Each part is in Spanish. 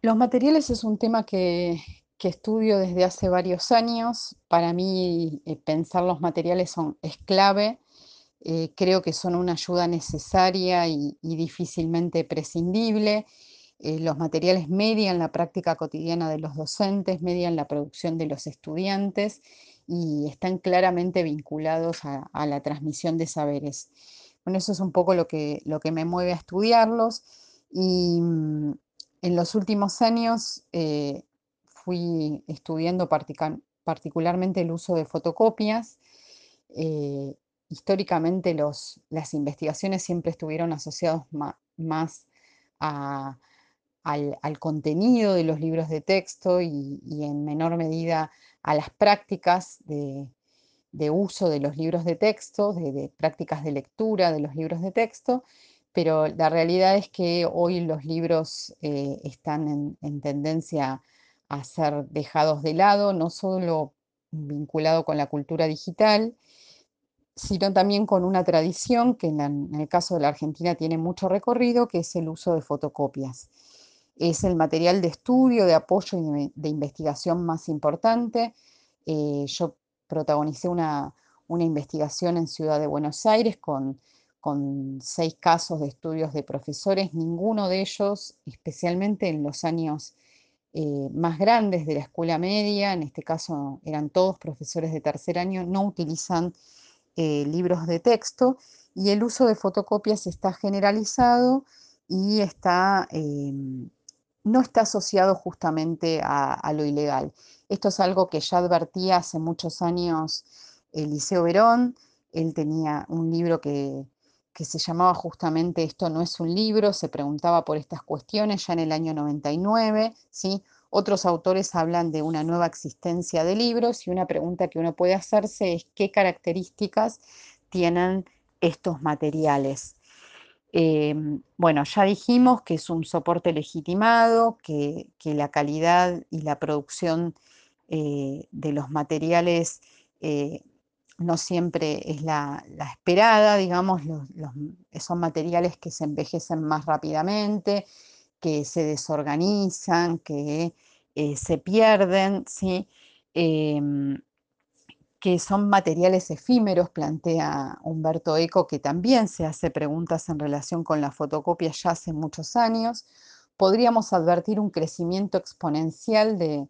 Los materiales es un tema que, estudio desde hace varios años. Para mí, eh, pensar los materiales son, es clave. Eh, creo que son una ayuda necesaria y, y difícilmente prescindible. Eh, los materiales median la práctica cotidiana de los docentes, median la producción de los estudiantes y están claramente vinculados a, a la transmisión de saberes. Bueno, eso es un poco lo que, lo que me mueve a estudiarlos y mm, en los últimos años eh, fui estudiando particularmente el uso de fotocopias. Eh, históricamente las investigaciones siempre estuvieron asociadas más al, contenido de los libros de texto y, en menor medida a las prácticas de, uso de los libros de texto, de, prácticas de lectura de los libros de texto, pero la realidad es que hoy los libros eh, están en, tendencia a ser dejados de lado, no solo vinculado con la cultura digital, sino también con una tradición que en, el caso de la Argentina tiene mucho recorrido, que es el uso de fotocopias. Es el material de estudio, de apoyo y de, investigación más importante. Eh, yo protagonicé una, una investigación en Ciudad de Buenos Aires con con seis casos de estudios de profesores, ninguno de ellos, especialmente en los años eh, más grandes de la escuela media, en este caso eran todos profesores de tercer año, no utilizan eh, libros de texto y el uso de fotocopias está generalizado y está, em, no está asociado justamente a, a, lo ilegal. Esto es algo que ya advertía hace muchos años Eliseo Verón, él tenía un libro que, que se llamaba justamente Esto no es un libro, se preguntaba por estas cuestiones ya en el año 99, ¿sí? Otros autores hablan de una nueva existencia de libros y una pregunta que uno puede hacerse es qué características tienen estos materiales. Em, bueno, ya dijimos que es un soporte legitimado, que, la calidad y la producción eh, de los materiales eh, no siempre es la, esperada, digamos, son materiales que se envejecen más rápidamente, que se desorganizan, que eh, se pierden, ¿sí? Em, que son materiales efímeros, plantea Humberto Eco, que también se hace preguntas en relación con la fotocopia ya hace muchos años. Podríamos advertir un crecimiento exponencial de,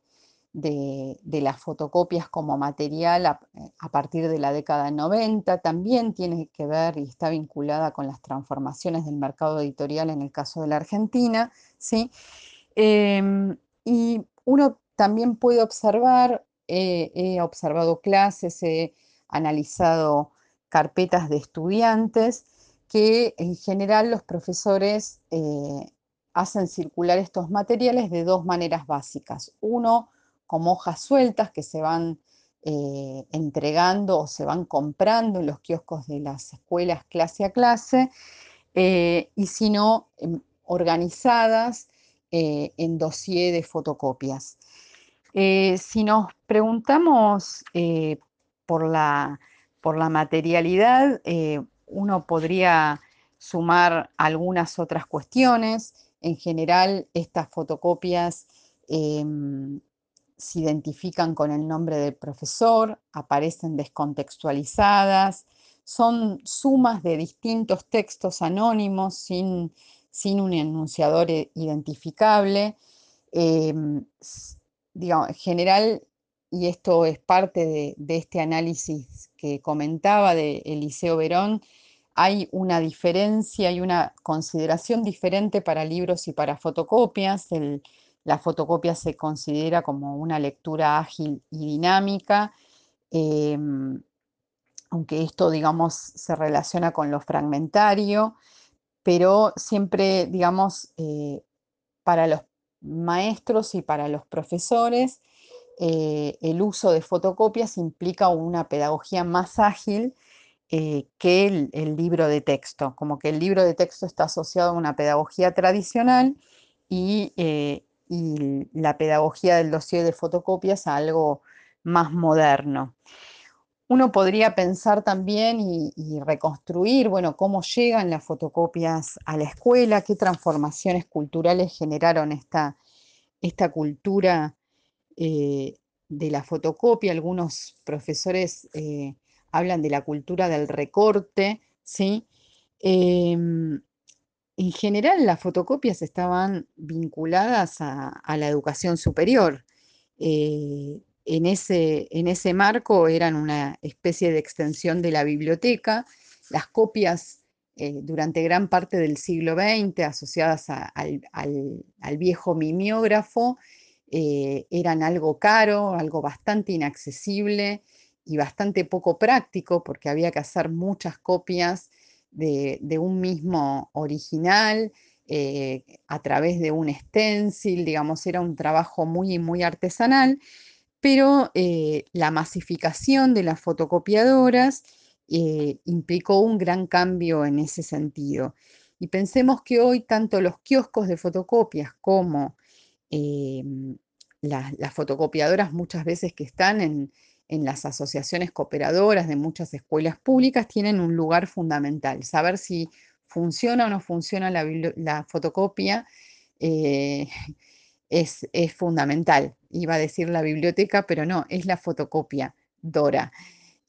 de, las fotocopias como material eh, a, partir de la década 90, también tiene que ver y está vinculada con las transformaciones del mercado editorial en el caso de la Argentina. ¿sí? Em, y uno también puede observar, he observado clases, he analizado carpetas de estudiantes, que en general los profesores eh, hacen circular estos materiales de dos maneras básicas. Uno, como hojas sueltas que se van eh, entregando o se van comprando en los kioscos de las escuelas clase a clase, eh, y si no, em, organizadas eh, en dossier de fotocopias. si nos preguntamos por, la, por la materialidad, uno podría sumar algunas otras cuestiones. En general, estas fotocopias em, se identifican con el nombre del profesor, aparecen descontextualizadas, son sumas de distintos textos anónimos sin, sin un enunciador e, identificable. Em, digamos, en general, y esto es parte de, este análisis que comentaba de Eliseo Verón, hay una diferencia y una consideración diferente para libros y para fotocopias. La fotocopia se considera como una lectura ágil y dinámica, em, aunque esto, digamos, se relaciona con lo fragmentario, pero siempre, digamos, eh, para los maestros y para los profesores, eh, el uso de fotocopias implica una pedagogía más ágil eh, que el, el, libro de texto, como que el libro de texto está asociado a una pedagogía tradicional y y la pedagogía del dossier de fotocopias a algo más moderno. Uno podría pensar también y, reconstruir, bueno, cómo llegan las fotocopias a la escuela, qué transformaciones culturales generaron esta, esta cultura eh, de la fotocopia. Algunos profesores eh, hablan de la cultura del recorte, ¿sí? Em, en general, las fotocopias estaban vinculadas a, la educación superior. Eh, en, ese, en ese marco eran una especie de extensión de la biblioteca. Las copias eh, durante gran parte del siglo XX asociadas al, viejo mimeógrafo eh, eran algo caro, algo bastante inaccesible y bastante poco práctico porque había que hacer muchas copias de, un mismo original eh, a través de un stencil, digamos, era un trabajo muy, muy artesanal, pero eh, la masificación de las fotocopiadoras eh, implicó un gran cambio en ese sentido. Y pensemos que hoy tanto los kioscos de fotocopias como las fotocopiadoras muchas veces que están en, en las asociaciones cooperadoras de muchas escuelas públicas tienen un lugar fundamental. Saber si funciona o no funciona la, fotocopia eh, es, fundamental. Iba a decir la biblioteca, pero no, es la fotocopia, Dora.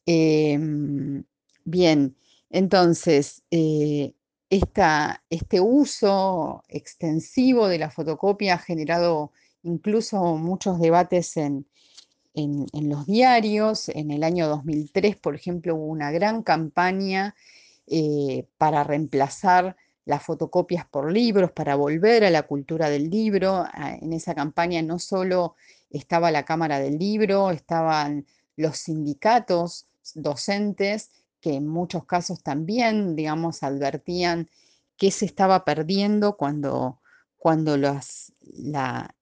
Em, bien, entonces, eh, este uso extensivo de la fotocopia ha generado incluso muchos debates en, en, los diarios. En el año 2003, por ejemplo, hubo una gran campaña eh, para reemplazar las fotocopias por libros, para volver a la cultura del libro. Ah, en esa campaña no solo estaba la Cámara del Libro, estaban los sindicatos docentes, que en muchos casos también, digamos, advertían que se estaba perdiendo cuando, cuando la,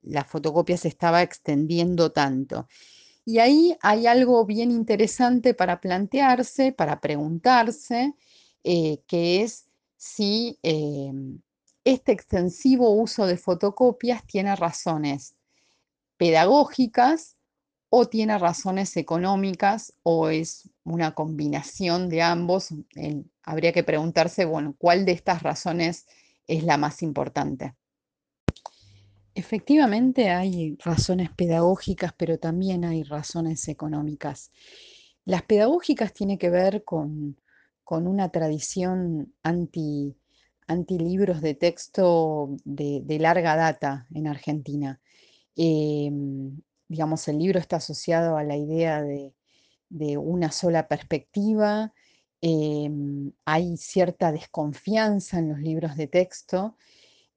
la, fotocopia se estaba extendiendo tanto. Y ahí hay algo bien interesante para plantearse, para preguntarse, eh, que es si em, este extensivo uso de fotocopias tiene razones pedagógicas o tiene razones económicas o es una combinación de ambos. habría que preguntarse, bueno, ¿cuál de estas razones es la más importante? Efectivamente hay razones pedagógicas, pero también hay razones económicas. Las pedagógicas tienen que ver con, una tradición anti, libros de texto de, larga data en Argentina. Em, digamos, el libro está asociado a la idea de, una sola perspectiva, em, hay cierta desconfianza en los libros de texto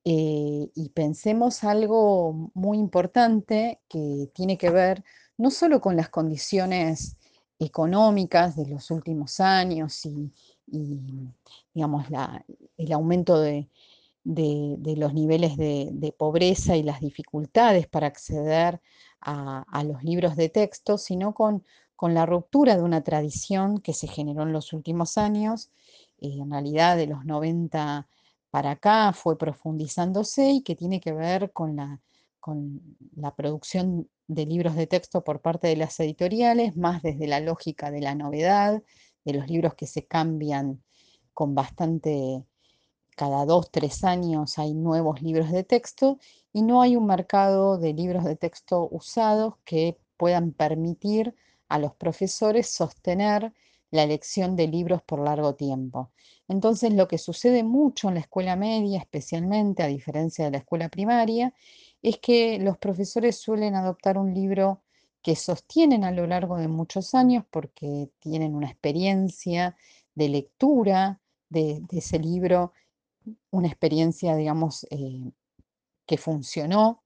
eh, y pensemos algo muy importante que tiene que ver no solo con las condiciones económicas de los últimos años y, digamos, el aumento de, los niveles de, pobreza y las dificultades para acceder a, los libros de texto, sino con, la ruptura de una tradición que se generó en los últimos años, eh, en realidad de los 90 para acá fue profundizándose y que tiene que ver con la, con la producción de libros de texto por parte de las editoriales, más desde la lógica de la novedad, de los libros que se cambian con bastante, cada dos, tres años hay nuevos libros de texto y no hay un mercado de libros de texto usados que puedan permitir a los profesores sostener la elección de libros por largo tiempo. Entonces, lo que sucede mucho en la escuela media, especialmente a diferencia de la escuela primaria, es que los profesores suelen adoptar un libro que sostienen a lo largo de muchos años porque tienen una experiencia de lectura de, ese libro, una experiencia, digamos, eh, que funcionó,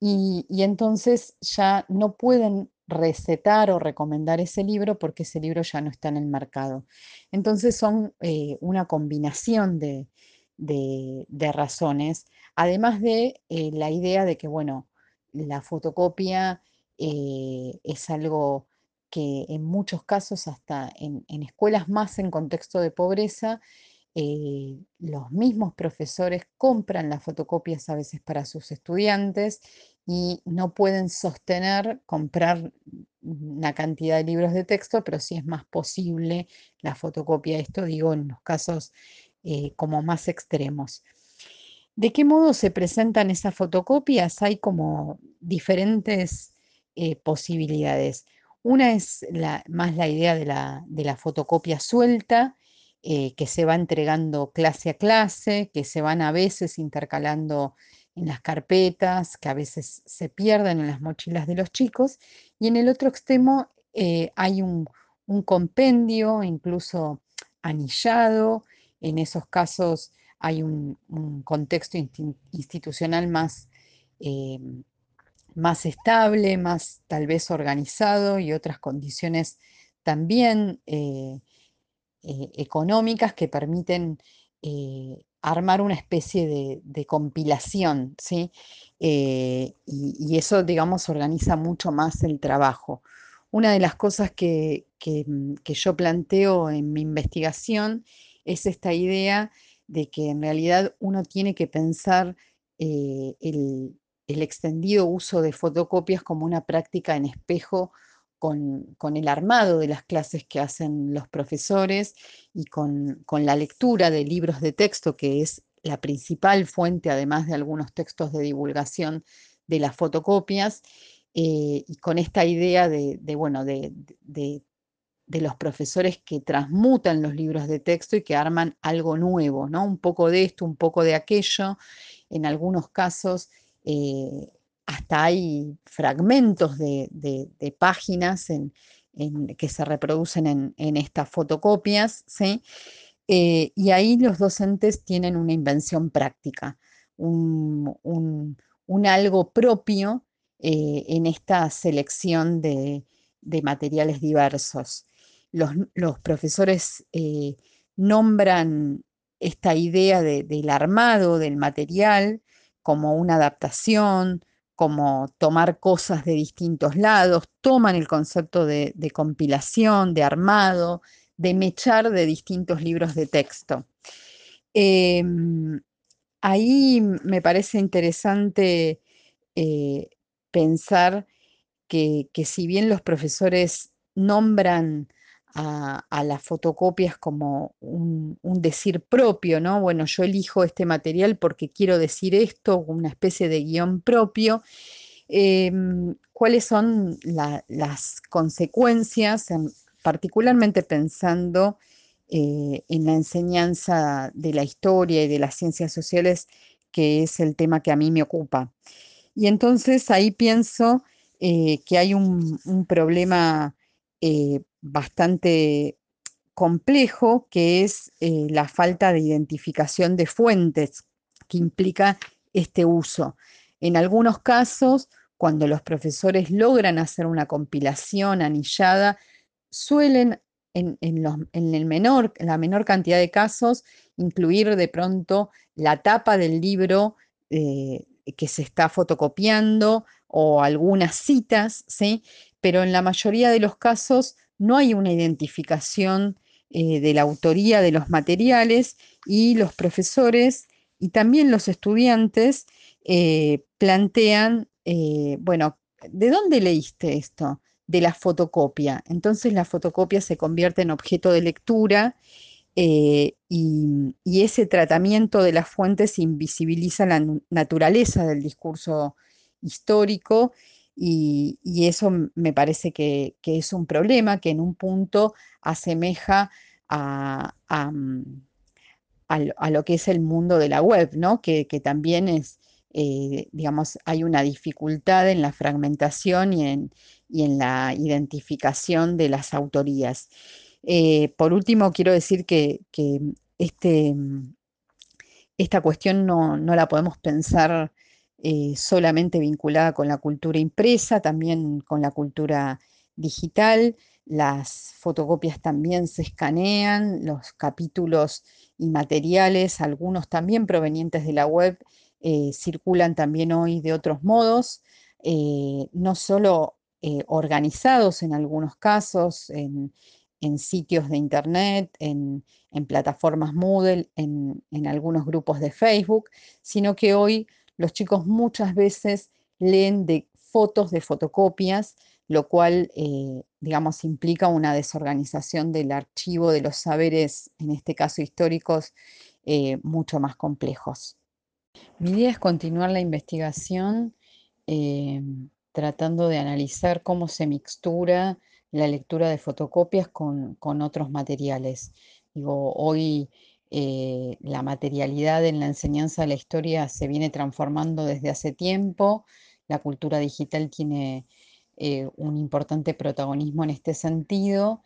y, entonces ya no pueden recetar o recomendar ese libro porque ese libro ya no está en el mercado. Entonces son eh, una combinación de, razones, además de eh, la idea de que, bueno, la fotocopia eh, es algo que en muchos casos, hasta en, en escuelas más en contexto de pobreza, los mismos profesores compran las fotocopias a veces para sus estudiantes y no pueden sostener comprar una cantidad de libros de texto, pero sí es más posible la fotocopia. Esto digo en los casos eh, como más extremos. ¿De qué modo se presentan esas fotocopias? Hay como diferentes eh, posibilidades. Una es más la idea de la, de la fotocopia suelta, eh, que se va entregando clase a clase, que se van a veces intercalando en las carpetas, que a veces se pierden en las mochilas de los chicos. Y en el otro extremo eh, hay un, compendio, incluso anillado. En esos casos hay un, contexto institucional más, eh, más estable, más tal vez organizado y otras condiciones también eh, económicas que permiten eh, armar una especie de, compilación, ¿sí? Eh, y, eso, digamos, organiza mucho más el trabajo. Una de las cosas que, que, mm, que yo planteo en mi investigación es esta idea de que en realidad uno tiene que pensar el, el extendido uso de fotocopias como una práctica en espejo con, con el armado de las clases que hacen los profesores y con, con la lectura de libros de texto, que es la principal fuente, además de algunos textos de divulgación de las fotocopias, eh, y con esta idea de, de, bueno, de, de, de los profesores que transmutan los libros de texto y que arman algo nuevo, ¿no? Un poco de esto, un poco de aquello. En algunos casos eh, hasta hay fragmentos de, de, páginas en, en, que se reproducen en, en estas fotocopias, ¿sí? Eh, y ahí los docentes tienen una invención práctica, un, un, un algo propio eh, en esta selección de, de materiales diversos. Los, los profesores eh, nombran esta idea de, del armado del material como una adaptación, como tomar cosas de distintos lados, toman el concepto de, compilación, de armado, de mechar de distintos libros de texto. Eh, ahí me parece interesante eh, pensar que, que, si bien los profesores nombran a, las fotocopias como un, decir propio, ¿no? Bueno, yo elijo este material porque quiero decir esto, una especie de guion propio. Eh, ¿Cuáles son la, las consecuencias, en, particularmente pensando eh, en la enseñanza de la historia y de las ciencias sociales, que es el tema que a mí me ocupa? Y entonces ahí pienso eh, que hay un, un problema eh, bastante complejo, que es eh, la falta de identificación de fuentes que implica este uso. En algunos casos, cuando los profesores logran hacer una compilación anillada, suelen en, el menor, en la menor cantidad de casos incluir de pronto la tapa del libro eh, que se está fotocopiando o algunas citas, ¿sí? pero en la mayoría de los casos no hay una identificación eh, de la autoría de los materiales y los profesores y también los estudiantes eh, plantean, eh, bueno, ¿de dónde leíste esto? De la fotocopia. Entonces la fotocopia se convierte en objeto de lectura y, y, ese tratamiento de las fuentes invisibiliza la naturaleza del discurso histórico y, eso me parece que, que, es un problema que en un punto asemeja a, a, a lo que es el mundo de la web, ¿no? que, que también es, eh, digamos, hay una dificultad en la fragmentación y en, y en la identificación de las autorías. Eh, por último, quiero decir que, que este, esta cuestión no, no, la podemos pensar eh, solamente vinculada con la cultura impresa, también con la cultura digital. Las fotocopias también se escanean, los capítulos y materiales, algunos también provenientes de la web, eh, circulan también hoy de otros modos, eh, no solo organizados en algunos casos, en, sitios de internet, en, plataformas Moodle, en algunos grupos de Facebook, sino que hoy los chicos muchas veces leen de fotos de fotocopias, lo cual, eh, digamos, implica una desorganización del archivo de los saberes, en este caso históricos, eh, mucho más complejos. Mi idea es continuar la investigación em, tratando de analizar cómo se mixtura la lectura de fotocopias con, con otros materiales. Digo, hoy eh, la materialidad en la enseñanza de la historia se viene transformando desde hace tiempo. La cultura digital tiene eh, un importante protagonismo en este sentido.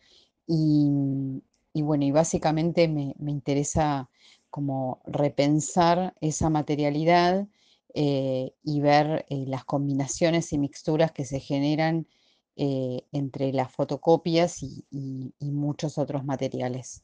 Y, bueno, y básicamente me, me interesa como repensar esa materialidad eh, y ver las combinaciones y mixturas que se generan entre las fotocopias y muchos otros materiales.